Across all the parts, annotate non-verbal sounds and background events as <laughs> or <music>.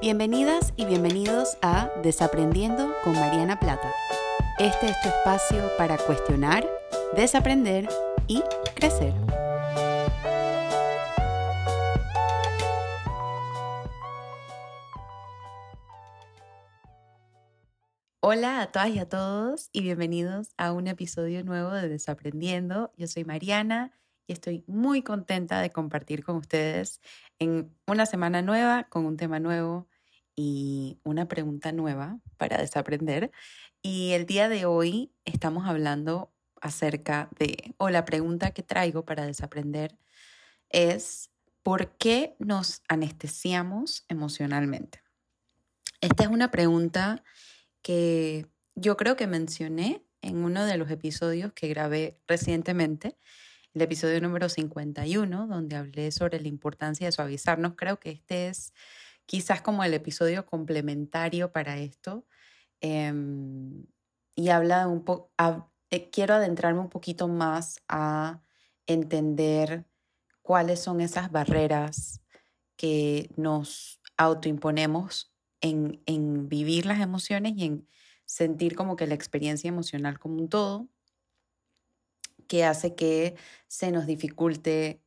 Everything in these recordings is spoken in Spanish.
Bienvenidas y bienvenidos a Desaprendiendo con Mariana Plata. Este es tu espacio para cuestionar, desaprender y crecer. Hola a todas y a todos y bienvenidos a un episodio nuevo de Desaprendiendo. Yo soy Mariana y estoy muy contenta de compartir con ustedes en una semana nueva con un tema nuevo y una pregunta nueva para desaprender. Y el día de hoy estamos hablando acerca de, o la pregunta que traigo para desaprender es, ¿por qué nos anestesiamos emocionalmente? Esta es una pregunta que yo creo que mencioné en uno de los episodios que grabé recientemente, el episodio número 51, donde hablé sobre la importancia de suavizarnos. Creo que este es quizás como el episodio complementario para esto. Em, y habla un poco, eh, quiero adentrarme un poquito más a entender cuáles son esas barreras que nos autoimponemos en, en vivir las emociones y en sentir como que la experiencia emocional como un todo, que hace que se nos dificulte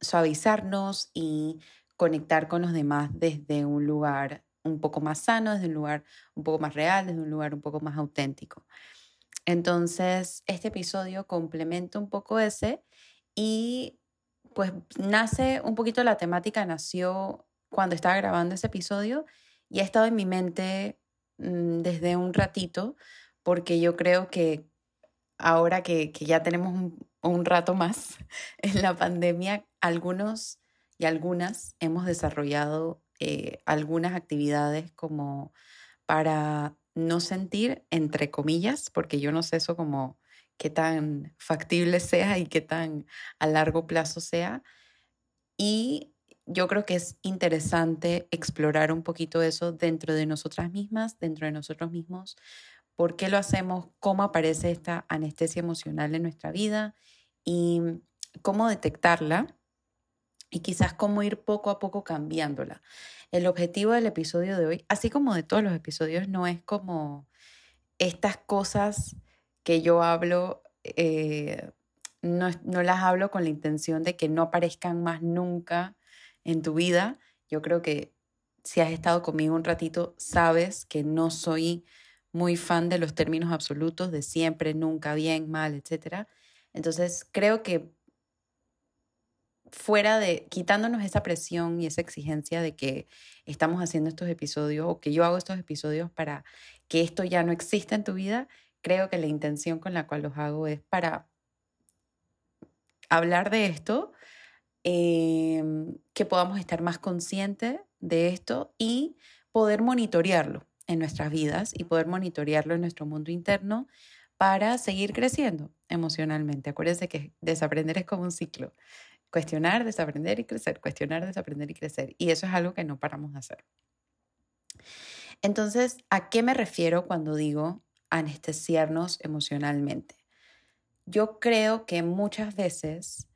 suavizarnos y conectar con los demás desde un lugar un poco más sano, desde un lugar un poco más real, desde un lugar un poco más auténtico. Entonces, este episodio complementa un poco ese y pues nace un poquito la temática, nació cuando estaba grabando ese episodio y ha estado en mi mente mm, desde un ratito porque yo creo que ahora que, ya tenemos un, un rato más <laughs> en la pandemia, algunos y algunas hemos desarrollado eh, algunas actividades como para no sentir, entre comillas, porque yo no sé eso como qué tan factible <laughs> sea y qué tan a largo plazo sea. Y yo creo que es interesante explorar un poquito eso dentro de nosotras mismas, dentro de nosotros mismos, por qué lo hacemos, cómo aparece esta anestesia emocional en nuestra vida y cómo detectarla y quizás cómo ir poco a poco cambiándola. El objetivo del episodio de hoy, así como de todos los episodios, no es como estas cosas que yo hablo, eh, no, no las hablo con la intención de que no aparezcan más nunca en tu vida. Yo creo que si has estado conmigo un ratito, sabes que no soy muy fan de los términos absolutos, de siempre, nunca, bien, mal, etc. Entonces, creo que fuera de quitándonos esa presión y esa exigencia de que estamos haciendo estos episodios o que yo hago estos episodios para que esto ya no exista en tu vida, creo que la intención con la cual los hago es para hablar de esto, em, que podamos estar más conscientes de esto y poder monitorearlo en nuestras vidas y poder monitorearlo en nuestro mundo interno para seguir creciendo emocionalmente. Acuérdense que desaprender es como un ciclo. Cuestionar, desaprender y crecer, cuestionar, desaprender y crecer. Y eso es algo que no paramos de hacer. Entonces, ¿a qué me refiero cuando digo anestesiarnos emocionalmente? Yo creo que muchas veces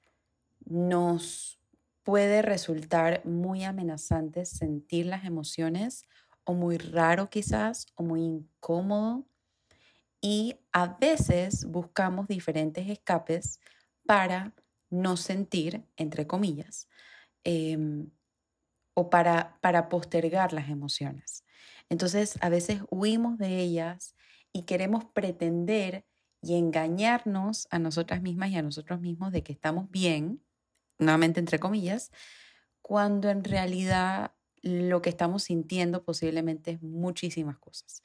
nos puede resultar muy amenazante sentir las emociones o muy raro quizás o muy incómodo y a veces buscamos diferentes escapes para no sentir, entre comillas, em, o para, para postergar las emociones. Entonces, a veces huimos de ellas y queremos pretender y engañarnos a nosotras mismas y a nosotros mismos de que estamos bien, nuevamente entre comillas, cuando en realidad lo que estamos sintiendo posiblemente es muchísimas cosas.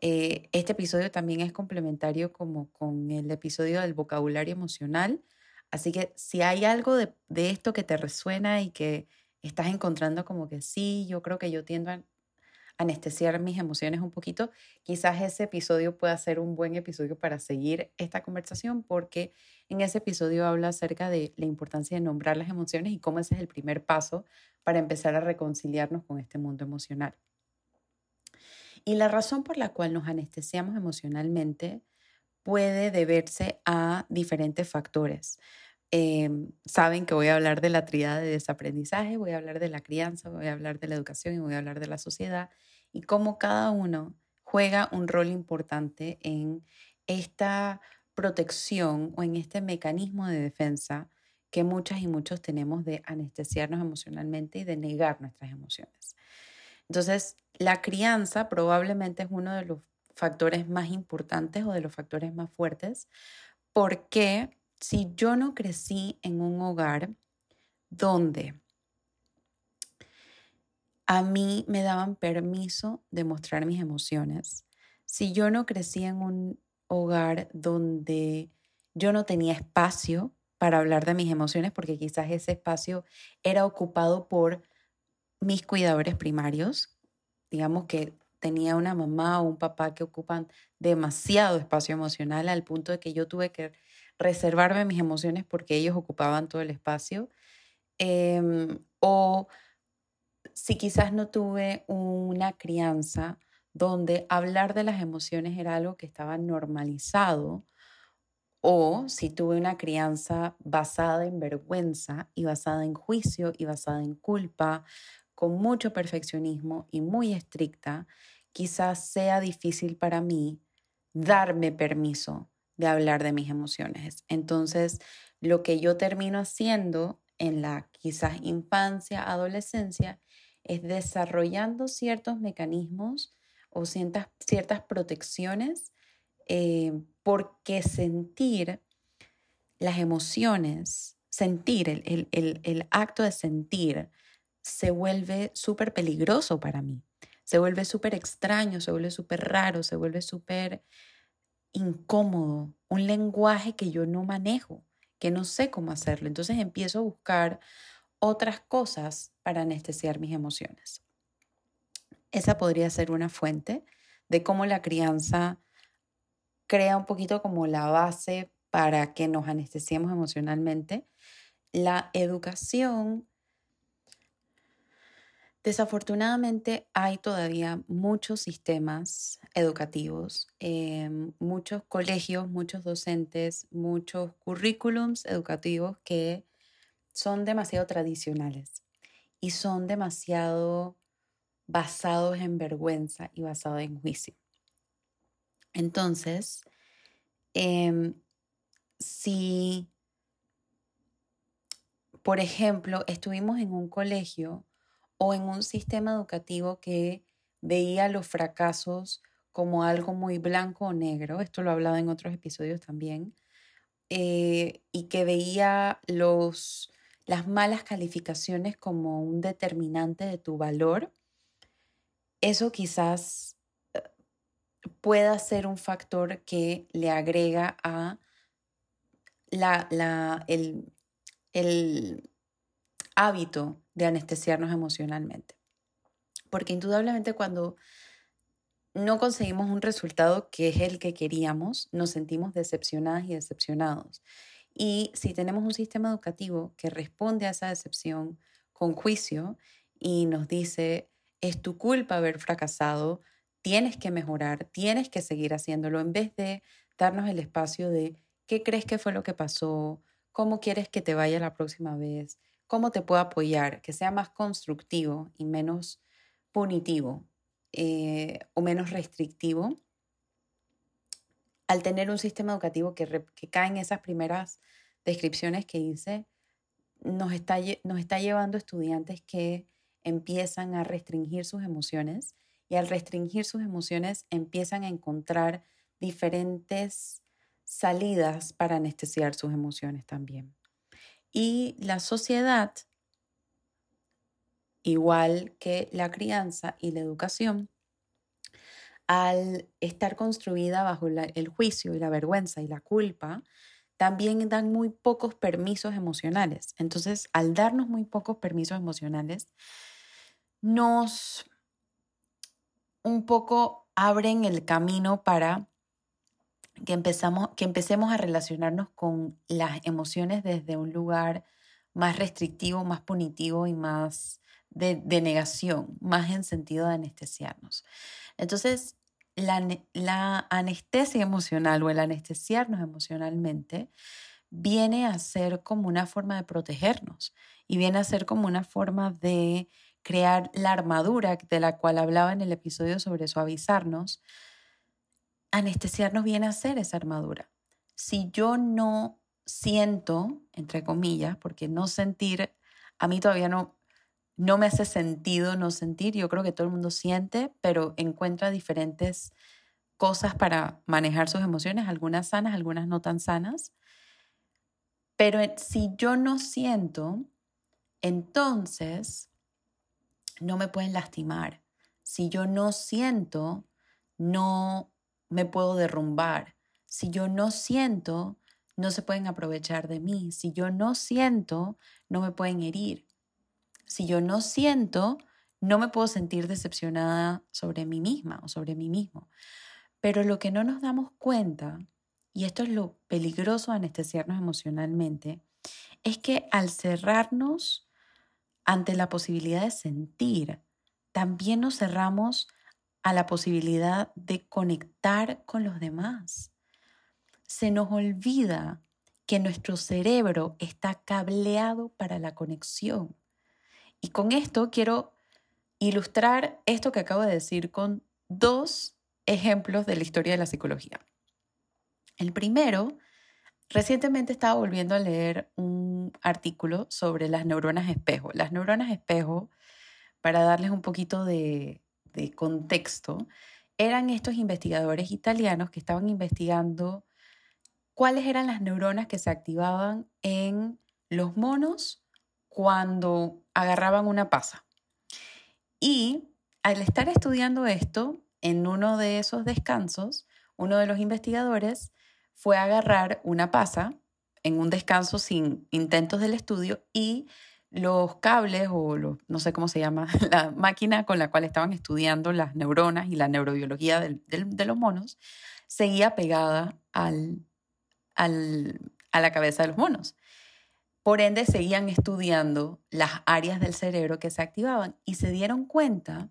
Eh, este episodio también es complementario como con el episodio del vocabulario emocional, Así que si hay algo de, esto que te resuena y que estás encontrando como que sí, yo creo que yo tiendo a anestesiar mis emociones un poquito, quizás ese episodio pueda ser un buen episodio para seguir esta conversación porque en ese episodio habla acerca de la importancia de nombrar las emociones y cómo ese es el primer paso para empezar a reconciliarnos con este mundo emocional. Y la razón por la cual nos anestesiamos emocionalmente puede deberse a diferentes factores. em, saben que voy a hablar de la triada de desaprendizaje, voy a hablar de la crianza, voy a hablar de la educación y voy a hablar de la sociedad y cómo cada uno juega un rol importante en esta protección o en este mecanismo de defensa que muchas y muchos tenemos de anestesiarnos emocionalmente y de negar nuestras emociones. Entonces, la crianza probablemente es uno de los factores más importantes o de los factores más fuertes, porque si yo no crecí en un hogar donde a mí me daban permiso de mostrar mis emociones, si yo no crecí en un hogar donde yo no tenía espacio para hablar de mis emociones, porque quizás ese espacio era ocupado por mis cuidadores primarios, digamos que tenía una mamá o un papá que ocupan demasiado espacio emocional al punto de que yo tuve que reservarme mis emociones porque ellos ocupaban todo el espacio. Em, o si quizás no tuve una crianza donde hablar de las emociones era algo que estaba normalizado, o si tuve una crianza basada en vergüenza y basada en juicio y basada en culpa, con mucho perfeccionismo y muy estricta, quizás sea difícil para mí darme permiso de hablar de mis emociones. Entonces, lo que yo termino haciendo en la quizás infancia, adolescencia, es desarrollando ciertos mecanismos o ciertas, ciertas protecciones eh, porque sentir las emociones, sentir, el, el acto de sentir, se vuelve súper peligroso para mí, se vuelve súper extraño, se vuelve súper raro, se vuelve súper incómodo, un lenguaje que yo no manejo, que no sé cómo hacerlo. Entonces empiezo a buscar otras cosas para anestesiar mis emociones. Esa podría ser una fuente de cómo la crianza crea un poquito como la base para que nos anestesiemos emocionalmente. La educación Desafortunadamente hay todavía muchos sistemas educativos, em, muchos colegios, muchos docentes, muchos currículums educativos que son demasiado tradicionales y son demasiado basados en vergüenza y basados en juicio. Entonces, em, si, por ejemplo, estuvimos en un colegio o en un sistema educativo que veía los fracasos como algo muy blanco o negro, esto lo he hablado en otros episodios también, eh, y que veía los, las malas calificaciones como un determinante de tu valor, eso quizás eh, pueda ser un factor que le agrega a la, la, el, el hábito de anestesiarnos emocionalmente. Porque indudablemente cuando no conseguimos un resultado que es el que queríamos, nos sentimos decepcionadas y decepcionados. Y si tenemos un sistema educativo que responde a esa decepción con juicio y nos dice, es tu culpa haber fracasado, tienes que mejorar, tienes que seguir haciéndolo, en vez de darnos el espacio de qué crees que fue lo que pasó, cómo quieres que te vaya la próxima vez, cómo te puedo apoyar, que sea más constructivo y menos punitivo eh, o menos restrictivo, al tener un sistema educativo que, cae en esas primeras descripciones que hice, nos está, nos está llevando estudiantes que empiezan a restringir sus emociones y al restringir sus emociones empiezan a encontrar diferentes salidas para anestesiar sus emociones también. Y la sociedad, igual que la crianza y la educación, al estar construida bajo el juicio y la vergüenza y la culpa, también dan muy pocos permisos emocionales. Entonces, al darnos muy pocos permisos emocionales, nos un poco abren el camino para que, empezamos, que empecemos a relacionarnos con las emociones desde un lugar más restrictivo, más punitivo y más de, negación, más en sentido de anestesiarnos. Entonces, la, la, anestesia emocional o el anestesiarnos emocionalmente viene a ser como una forma de protegernos y viene a ser como una forma de crear la armadura de la cual hablaba en el episodio sobre suavizarnos. Anestesiarnos viene a ser esa armadura. Si yo no siento, entre comillas, porque no sentir, a mí todavía no, no me hace sentido no sentir, yo creo que todo el mundo siente, pero encuentra diferentes cosas para manejar sus emociones, algunas sanas, algunas no tan sanas. Pero si yo no siento, entonces no me pueden lastimar. Si yo no siento, no me puedo derrumbar. Si yo no siento, no se pueden aprovechar de mí. Si yo no siento, no me pueden herir. Si yo no siento, no me puedo sentir decepcionada sobre mí misma o sobre mí mismo. Pero lo que no nos damos cuenta, y esto es lo peligroso de anestesiarnos emocionalmente, es que al cerrarnos ante la posibilidad de sentir, también nos cerramos a la posibilidad de conectar con los demás. Se nos olvida que nuestro cerebro está cableado para la conexión. Y con esto quiero ilustrar esto que acabo de decir con dos ejemplos de la historia de la psicología. El primero, recientemente estaba volviendo a leer un artículo sobre las neuronas espejo. Las neuronas espejo, para darles un poquito de, de contexto, eran estos investigadores italianos que estaban investigando cuáles eran las neuronas que se activaban en los monos cuando agarraban una pasa. Y al estar estudiando esto, en uno de esos descansos, uno de los investigadores fue a agarrar una pasa en un descanso sin intentos del estudio y los cables o no sé cómo se llama, <laughs> la máquina con la cual estaban estudiando las neuronas y la neurobiología de los monos, seguía pegada al, a la cabeza de los monos. Por ende, seguían estudiando las áreas del cerebro que se activaban y se dieron cuenta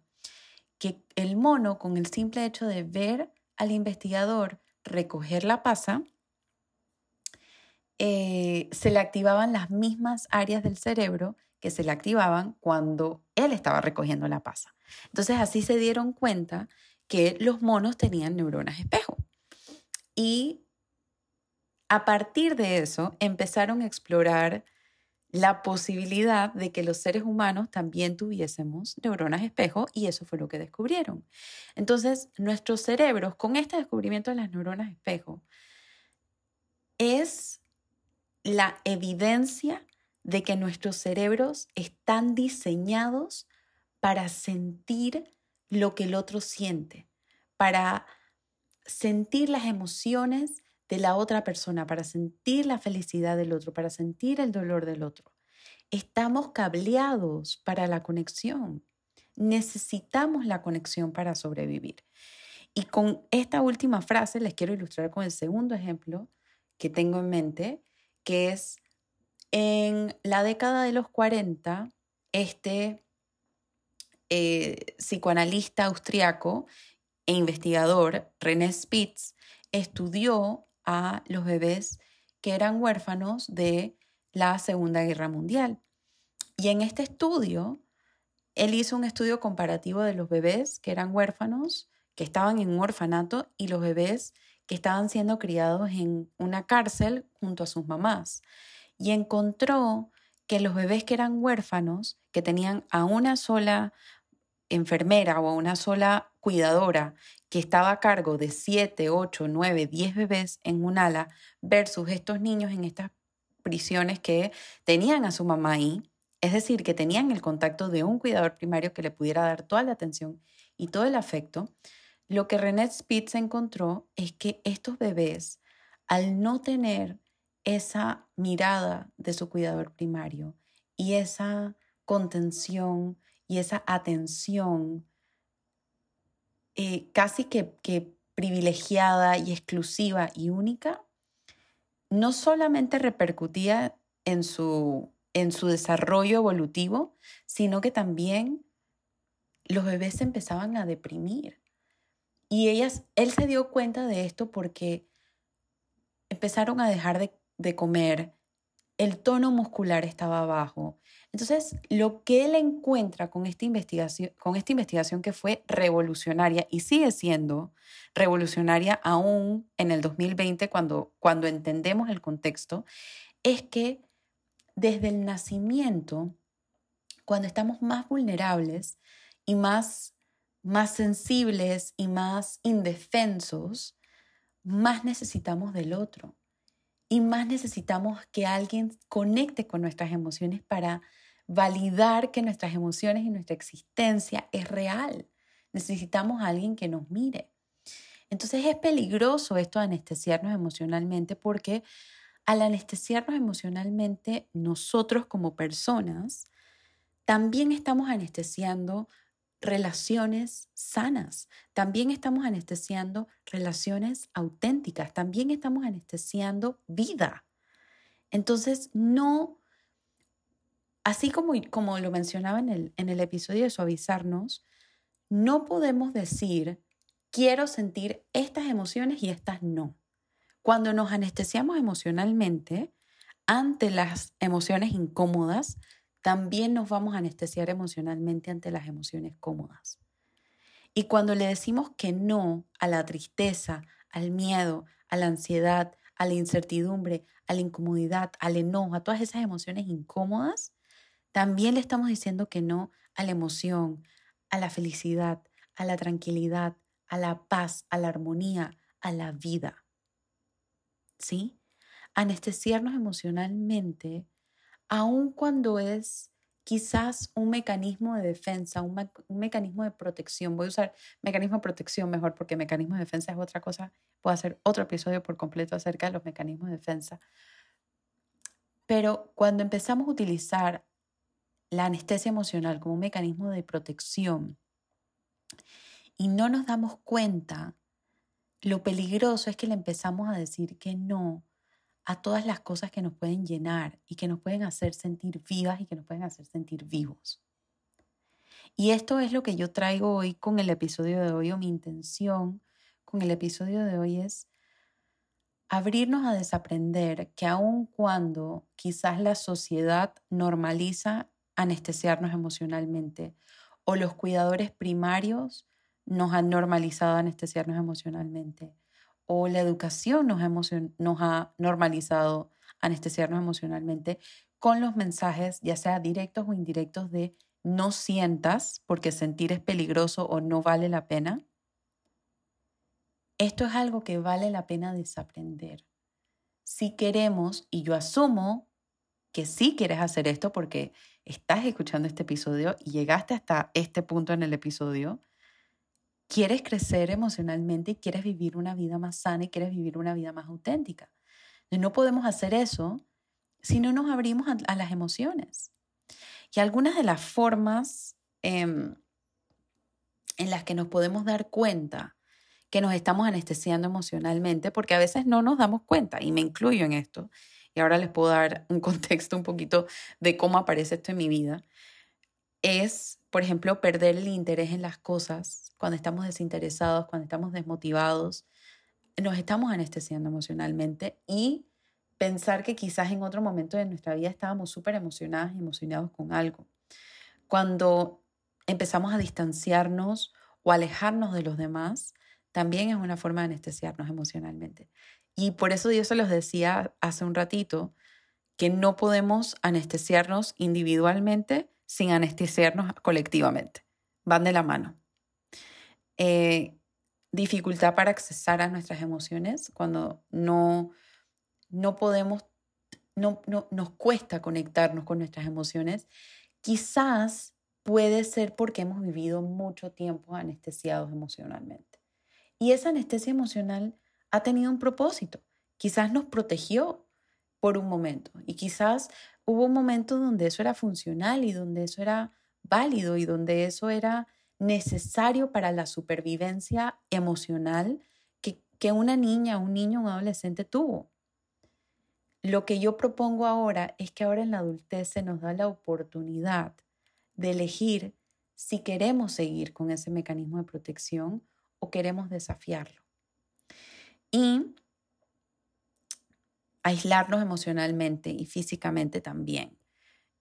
que el mono, con el simple hecho de ver al investigador recoger la pasa, eh, se le activaban las mismas áreas del cerebro que se le activaban cuando él estaba recogiendo la pasa. Entonces así se dieron cuenta que los monos tenían neuronas espejo. Y a partir de eso empezaron a explorar la posibilidad de que los seres humanos también tuviésemos neuronas espejo y eso fue lo que descubrieron. Entonces, nuestros cerebros, con este descubrimiento de las neuronas espejo, es la evidencia de que nuestros cerebros están diseñados para sentir lo que el otro siente, para sentir las emociones de la otra persona, para sentir la felicidad del otro, para sentir el dolor del otro. Estamos cableados para la conexión. Necesitamos la conexión para sobrevivir. Y con esta última frase les quiero ilustrar con el segundo ejemplo que tengo en mente, que es en la década de los 40, este eh, psicoanalista austriaco e investigador, René Spitz, estudió a los bebés que eran huérfanos de la Segunda Guerra Mundial. Y en este estudio, él hizo un estudio comparativo de los bebés que eran huérfanos, que estaban en un orfanato, y los bebés que estaban siendo criados en una cárcel junto a sus mamás. Y encontró que los bebés que eran huérfanos, que tenían a una sola enfermera o a una sola cuidadora que estaba a cargo de 7, 8, 9, 10 bebés en un ala versus estos niños en estas prisiones que tenían a su mamá ahí, es decir, que tenían el contacto de un cuidador primario que le pudiera dar toda la atención y todo el afecto, lo que René Spitz encontró es que estos bebés, al no tener esa mirada de su cuidador primario y esa contención y esa atención eh, casi que, que privilegiada y exclusiva y única, no solamente repercutía en su, en su desarrollo evolutivo, sino que también los bebés se empezaban a deprimir. Y ellas, él se dio cuenta de esto porque empezaron a dejar de de comer, el tono muscular estaba bajo. Entonces, lo que él encuentra con esta investigación, con esta investigación que fue revolucionaria y sigue siendo revolucionaria aún en el 2020 cuando, cuando entendemos el contexto, es que desde el nacimiento, cuando estamos más vulnerables y más, más sensibles y más indefensos, más necesitamos del otro y más necesitamos que alguien conecte con nuestras emociones para validar que nuestras emociones y nuestra existencia es real. Necesitamos a alguien que nos mire. Entonces es peligroso esto de anestesiarnos emocionalmente porque al anestesiarnos emocionalmente nosotros como personas también estamos anestesiando relaciones sanas, también estamos anestesiando relaciones auténticas, también estamos anestesiando vida. Entonces, no, así como, como lo mencionaba en el, en el episodio de suavizarnos, no podemos decir, quiero sentir estas emociones y estas no. Cuando nos anestesiamos emocionalmente, ante las emociones incómodas, también nos vamos a anestesiar emocionalmente ante las emociones cómodas. Y cuando le decimos que no a la tristeza, al miedo, a la ansiedad, a la incertidumbre, a la incomodidad, al enojo, a todas esas emociones incómodas, también le estamos diciendo que no a la emoción, a la felicidad, a la tranquilidad, a la paz, a la armonía, a la vida. ¿Sí? Anestesiarnos emocionalmente aun cuando es quizás un mecanismo de defensa, un, mecanismo de protección. Voy a usar mecanismo de protección mejor porque mecanismo de defensa es otra cosa. Puedo hacer otro episodio por completo acerca de los mecanismos de defensa. Pero cuando empezamos a utilizar la anestesia emocional como un mecanismo de protección y no nos damos cuenta, lo peligroso es que le empezamos a decir que no a todas las cosas que nos pueden llenar y que nos pueden hacer sentir vivas y que nos pueden hacer sentir vivos. Y esto es lo que yo traigo hoy con el episodio de hoy o mi intención con el episodio de hoy es abrirnos a desaprender que aun cuando quizás la sociedad normaliza anestesiarnos emocionalmente o los cuidadores primarios nos han normalizado anestesiarnos emocionalmente o la educación nos ha, nos ha normalizado anestesiarnos emocionalmente con los mensajes, ya sea directos o indirectos, de no sientas porque sentir es peligroso o no vale la pena. Esto es algo que vale la pena desaprender. Si queremos, y yo asumo que sí quieres hacer esto porque estás escuchando este episodio y llegaste hasta este punto en el episodio, quieres crecer emocionalmente y quieres vivir una vida más sana y quieres vivir una vida más auténtica. No podemos hacer eso si no nos abrimos a, las emociones. Y algunas de las formas em, en las que nos podemos dar cuenta que nos estamos anestesiando emocionalmente, porque a veces no nos damos cuenta, y me incluyo en esto, y ahora les puedo dar un <laughs> contexto un poquito de cómo aparece esto en mi vida, es, por ejemplo, perder el interés en las cosas cuando estamos desinteresados, cuando estamos desmotivados, nos estamos anestesiando emocionalmente y pensar que quizás en otro momento de nuestra vida estábamos súper emocionadas y emocionados con algo. Cuando empezamos a distanciarnos o alejarnos de los demás, también es una forma de anestesiarnos emocionalmente. Y por eso yo se los decía hace un ratito, que no podemos anestesiarnos individualmente sin anestesiarnos colectivamente. Van de la mano. Eh, dificultad para accesar a nuestras emociones cuando no, no podemos, no, no, nos cuesta conectarnos con nuestras emociones. Quizás puede ser porque hemos vivido mucho tiempo anestesiados emocionalmente. Y esa anestesia emocional ha tenido un propósito. Quizás nos protegió por un momento. Y quizás hubo un momento donde eso era funcional y donde eso era válido y donde eso era necesario para la supervivencia emocional que, que una niña, un niño, un adolescente tuvo. Lo que yo propongo ahora es que ahora en la adultez se nos da la oportunidad de elegir si queremos seguir con ese mecanismo de protección o queremos desafiarlo. Y aislarnos emocionalmente y físicamente también.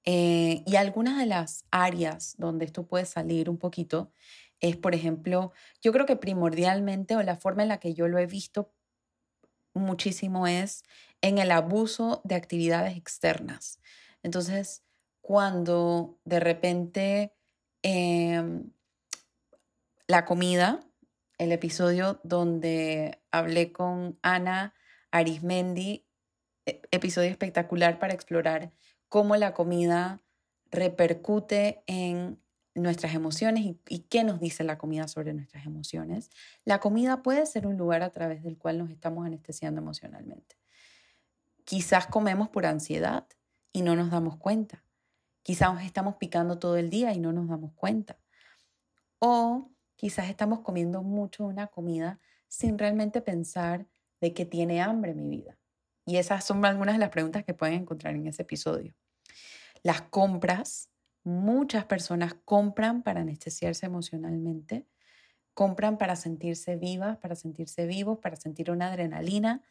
Eh, y algunas de las áreas donde esto puede salir un poquito es, por ejemplo, yo creo que primordialmente o la forma en la que yo lo he visto muchísimo es en el abuso de actividades externas. Entonces, cuando de repente em, la comida, el episodio donde hablé con Ana Arismendi, episodio espectacular para explorar cómo la comida repercute en nuestras emociones y, qué nos dice la comida sobre nuestras emociones. La comida puede ser un lugar a través del cual nos estamos anestesiando emocionalmente. Quizás comemos por ansiedad y no nos damos cuenta. Quizás estamos picando todo el día y no nos damos cuenta. O quizás estamos comiendo mucho una comida sin realmente pensar de que tiene hambre mi vida. Y esas son algunas de las preguntas que pueden encontrar en ese episodio. Las compras, muchas personas compran para anestesiarse emocionalmente, compran para sentirse vivas, para sentirse vivos, para sentir una adrenalina,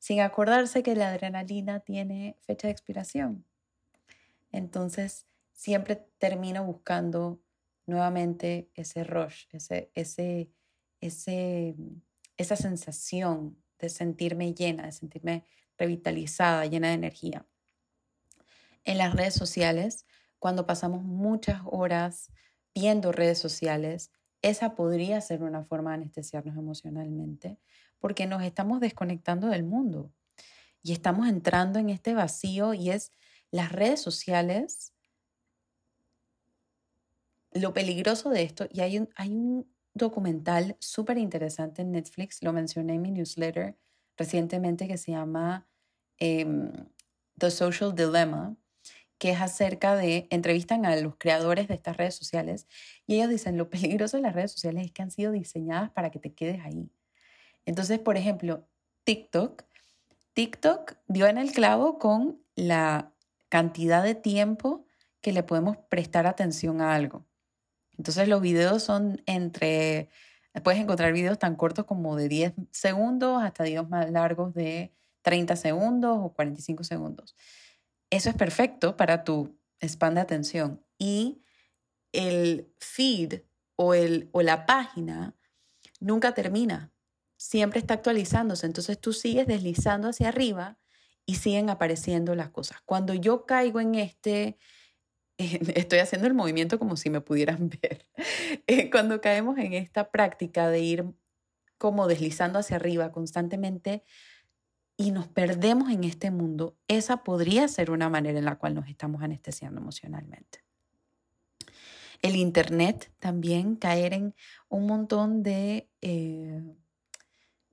sin acordarse que la adrenalina tiene fecha de expiración. Entonces, siempre termino buscando nuevamente ese rush, ese, ese, ese, esa sensación de sentirme llena, de sentirme revitalizada, llena de energía. En las redes sociales, cuando pasamos muchas horas viendo redes sociales, esa podría ser una forma de anestesiarnos emocionalmente, porque nos estamos desconectando del mundo y estamos entrando en este vacío y es las redes sociales, lo peligroso de esto, y hay un, hay un documental súper interesante en Netflix, lo mencioné en mi newsletter recientemente, que se llama em, The Social Dilemma, que es acerca de, entrevistan a los creadores de estas redes sociales y ellos dicen, lo peligroso de las redes sociales es que han sido diseñadas para que te quedes ahí. Entonces, por ejemplo, TikTok, TikTok dio en el clavo con la cantidad de tiempo que le podemos prestar atención a algo. Entonces los videos son entre, puedes encontrar videos tan cortos como de 10 segundos hasta videos más largos de 30 segundos o 45 segundos. Eso es perfecto para tu span de atención. Y el feed o, el, o la página nunca termina, siempre está actualizándose. Entonces tú sigues deslizando hacia arriba y siguen apareciendo las cosas. Cuando yo caigo en este, <laughs> estoy haciendo el movimiento como si me pudieran <laughs> ver, eh, cuando caemos en esta práctica de ir como deslizando hacia arriba constantemente y nos perdemos en este mundo, esa podría ser una manera en la cual nos estamos anestesiando emocionalmente. El Internet también, caer en un montón de, eh,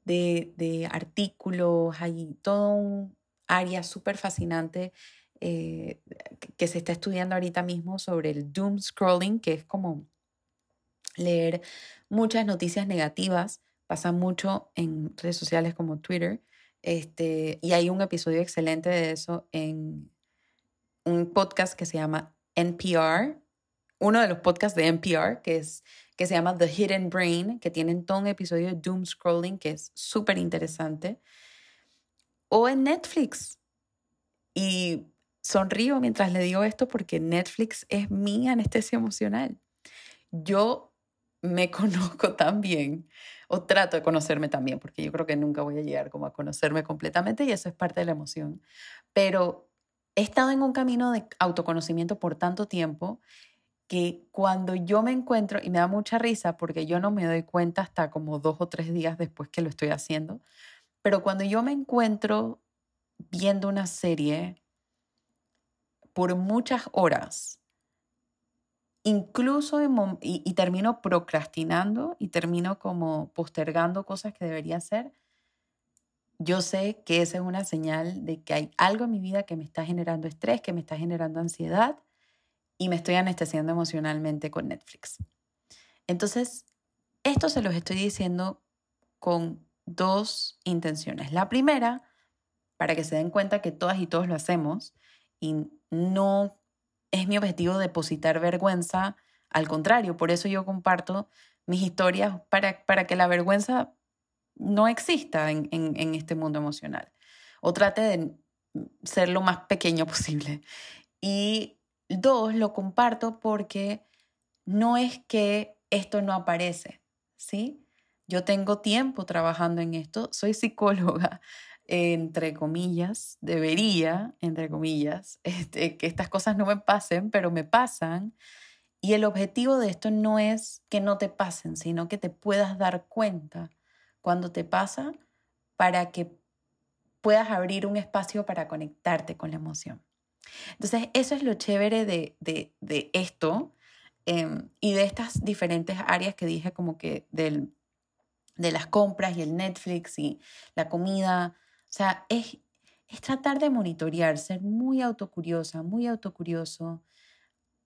de, de, artículos, hay todo un, área súper fascinante eh, que se está estudiando ahorita mismo sobre el doom scrolling, que es como leer muchas noticias negativas. Pasa mucho en redes sociales como Twitter. Este, y hay un episodio excelente de eso en un podcast que se llama NPR, uno de los podcasts de NPR, que, es, que se llama The Hidden Brain, que tienen todo un episodio de Doom Scrolling que es súper interesante o en Netflix. Y sonrío mientras le digo esto porque Netflix es mi anestesia emocional. Yo me <laughs> conozco tan bien, o trato de conocerme también, porque yo creo que nunca voy a llegar como a conocerme completamente y eso es parte de la emoción. Pero he estado en un camino de autoconocimiento por tanto tiempo que cuando yo me encuentro, y me da mucha risa porque yo no me doy cuenta hasta como dos o tres días después que lo estoy haciendo, pero cuando yo me encuentro viendo una serie por muchas horas, incluso y, termino procrastinando y termino como postergando cosas que debería hacer, yo sé que esa es una señal de que hay algo en mi vida que me está generando estrés, que me está generando ansiedad y me estoy anestesiando emocionalmente con Netflix. Entonces, esto se los estoy diciendo con dos intenciones. La primera, para que se den cuenta que todas y todos lo hacemos y no es mi objetivo depositar vergüenza, al contrario, por eso yo comparto mis historias para, para que la vergüenza no exista en, en, este mundo emocional. o trate de ser lo más pequeño <laughs> posible. Y dos, lo comparto porque no es que esto no aparece, ¿sí? Yo tengo tiempo trabajando en esto, soy psicóloga, entre comillas, debería, entre comillas, <laughs> este, que estas cosas no me pasen, pero me pasan. Y el objetivo de esto no es que no te pasen, sino que te puedas dar cuenta cuando te pasa para que puedas abrir un espacio para conectarte con la emoción. Entonces, eso es lo chévere de, de, esto em, y de estas diferentes áreas que dije, como que del, de las compras y el Netflix y la comida. O sea, es, es tratar de monitorear, ser muy autocuriosa, muy autocurioso,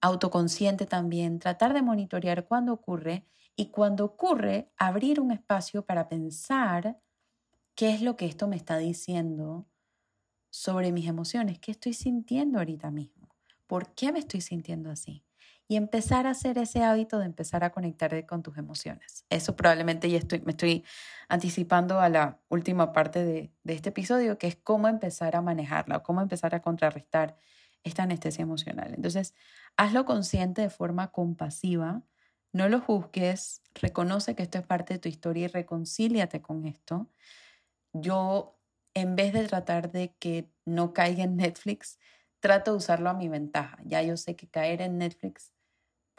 autoconsciente también, tratar de monitorear cuando ocurre y cuando ocurre, abrir un espacio para pensar qué es lo que esto me está diciendo sobre mis emociones, qué estoy sintiendo ahorita mismo, por qué me estoy sintiendo así. Y empezar a hacer ese hábito de empezar a conectar con tus emociones. Eso probablemente ya estoy, me estoy anticipando a la última parte de, de este episodio, que es cómo empezar a manejarla o cómo empezar a contrarrestar esta anestesia emocional. Entonces, hazlo consciente de forma compasiva, no lo juzgues, reconoce que esto es parte de tu historia y reconcíliate con esto. Yo, en vez de tratar de que no caiga en Netflix, trato de usarlo a mi ventaja. Ya yo sé que caer en Netflix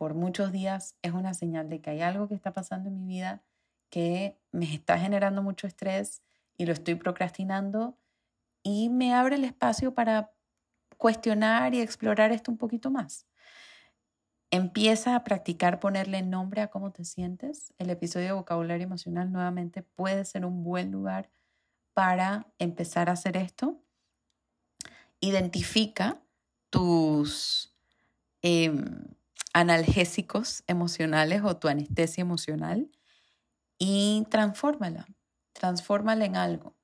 por muchos días es una señal de que hay algo que está pasando en mi vida que me está generando mucho estrés y lo estoy procrastinando y me abre el espacio para cuestionar y explorar esto un poquito más. Empieza a practicar ponerle nombre a cómo te sientes. El episodio de vocabulario emocional nuevamente puede ser un buen lugar para empezar a hacer esto. Identifica tus em, analgésicos emocionales o tu anestesia emocional y transfórmala. Transfórmala en algo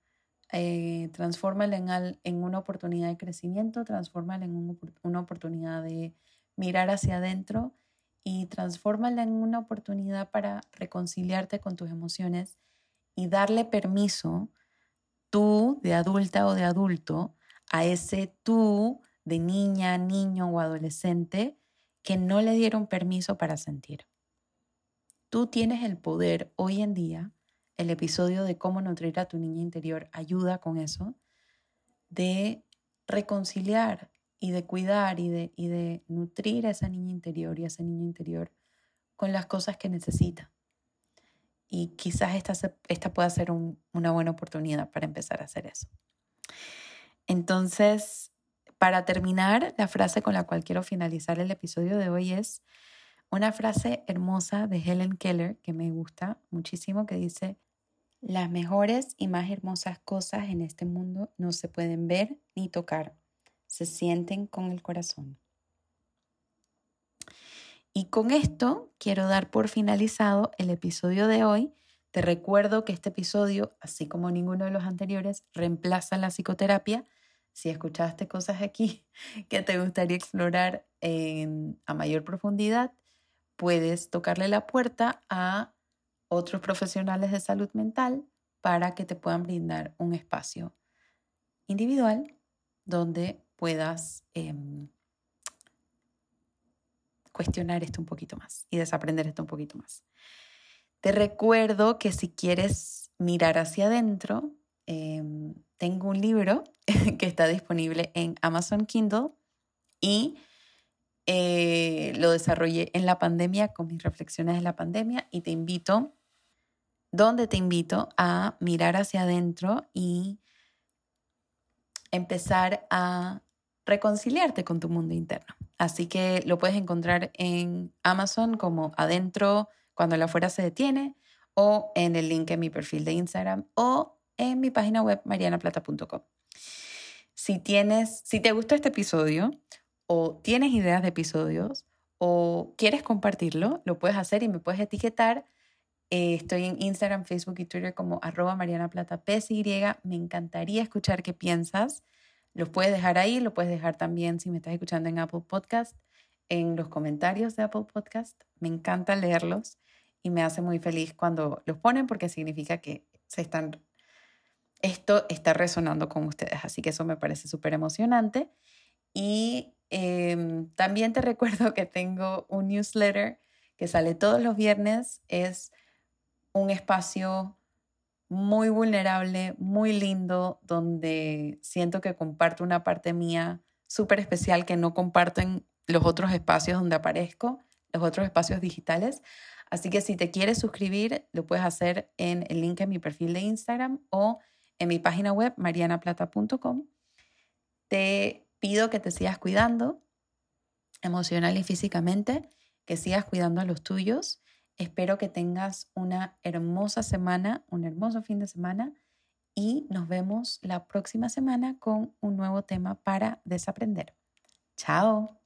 eh, transfórmala en, en, una oportunidad de crecimiento, transfórmala en una oportunidad de mirar hacia adentro y transfórmala en una oportunidad para reconciliarte con tus emociones y darle permiso tú de adulta o de adulto a ese tú de niña, niño o adolescente que no le dieron permiso para sentir. Tú tienes el poder hoy en día el episodio de cómo nutrir a tu niña interior ayuda con eso, de reconciliar y de cuidar y de, y de nutrir a esa niña interior y a ese niño interior con las cosas que necesita. Y quizás esta, esta pueda ser una buena oportunidad para empezar a hacer eso. Entonces, para terminar, la frase con la cual quiero finalizar el episodio de hoy es una frase hermosa de Helen Keller que me gusta muchísimo que dice, las mejores y más hermosas cosas en este mundo no se pueden ver ni tocar, se sienten con el corazón. Y con esto quiero dar por finalizado el episodio de hoy. Te recuerdo que este episodio, así como ninguno de los anteriores, reemplaza la psicoterapia. Si escuchaste cosas aquí <laughs> que te gustaría explorar a mayor profundidad, puedes tocarle la puerta a otros profesionales de salud mental para que te puedan brindar un espacio individual donde puedas em, cuestionar esto un poquito más y desaprender esto un poquito más. Te recuerdo que si quieres mirar hacia adentro, em, tengo un libro <laughs> que está disponible en Amazon Kindle y eh, lo desarrollé en la pandemia con mis reflexiones de la pandemia y te invito donde te invito a mirar hacia adentro y empezar a reconciliarte con tu mundo interno. Así que lo puedes encontrar en Amazon como adentro cuando la afuera se detiene o en el link en mi perfil de Instagram o en mi página web marianaplata.com. Si tienes, si te gustó este episodio o tienes ideas de episodios o quieres compartirlo, lo puedes hacer y me puedes etiquetar eh, estoy en Instagram, Facebook y Twitter como arroba Mariana Plata PSY. Me encantaría escuchar qué piensas. Lo puedes dejar ahí, lo puedes dejar también si me estás escuchando en Apple Podcast, en los comentarios de Apple Podcast. Me encanta leerlos y me hace muy feliz cuando los ponen porque significa que se están esto está resonando con ustedes. Así que eso me parece súper emocionante. Y em, también te <laughs> recuerdo que tengo un newsletter que sale todos los viernes. Es un espacio muy vulnerable, muy lindo, donde siento que comparto una parte mía súper especial que no comparto en los otros espacios donde aparezco, los otros espacios digitales. Así que si te quieres suscribir, lo puedes hacer en el link en mi perfil de Instagram o en mi página web, marianaplata.com. Te pido que te sigas cuidando emocional y físicamente, que sigas cuidando a los tuyos. Espero que tengas una hermosa semana, un hermoso fin de semana y nos vemos la próxima semana con un nuevo tema para desaprender. Chao.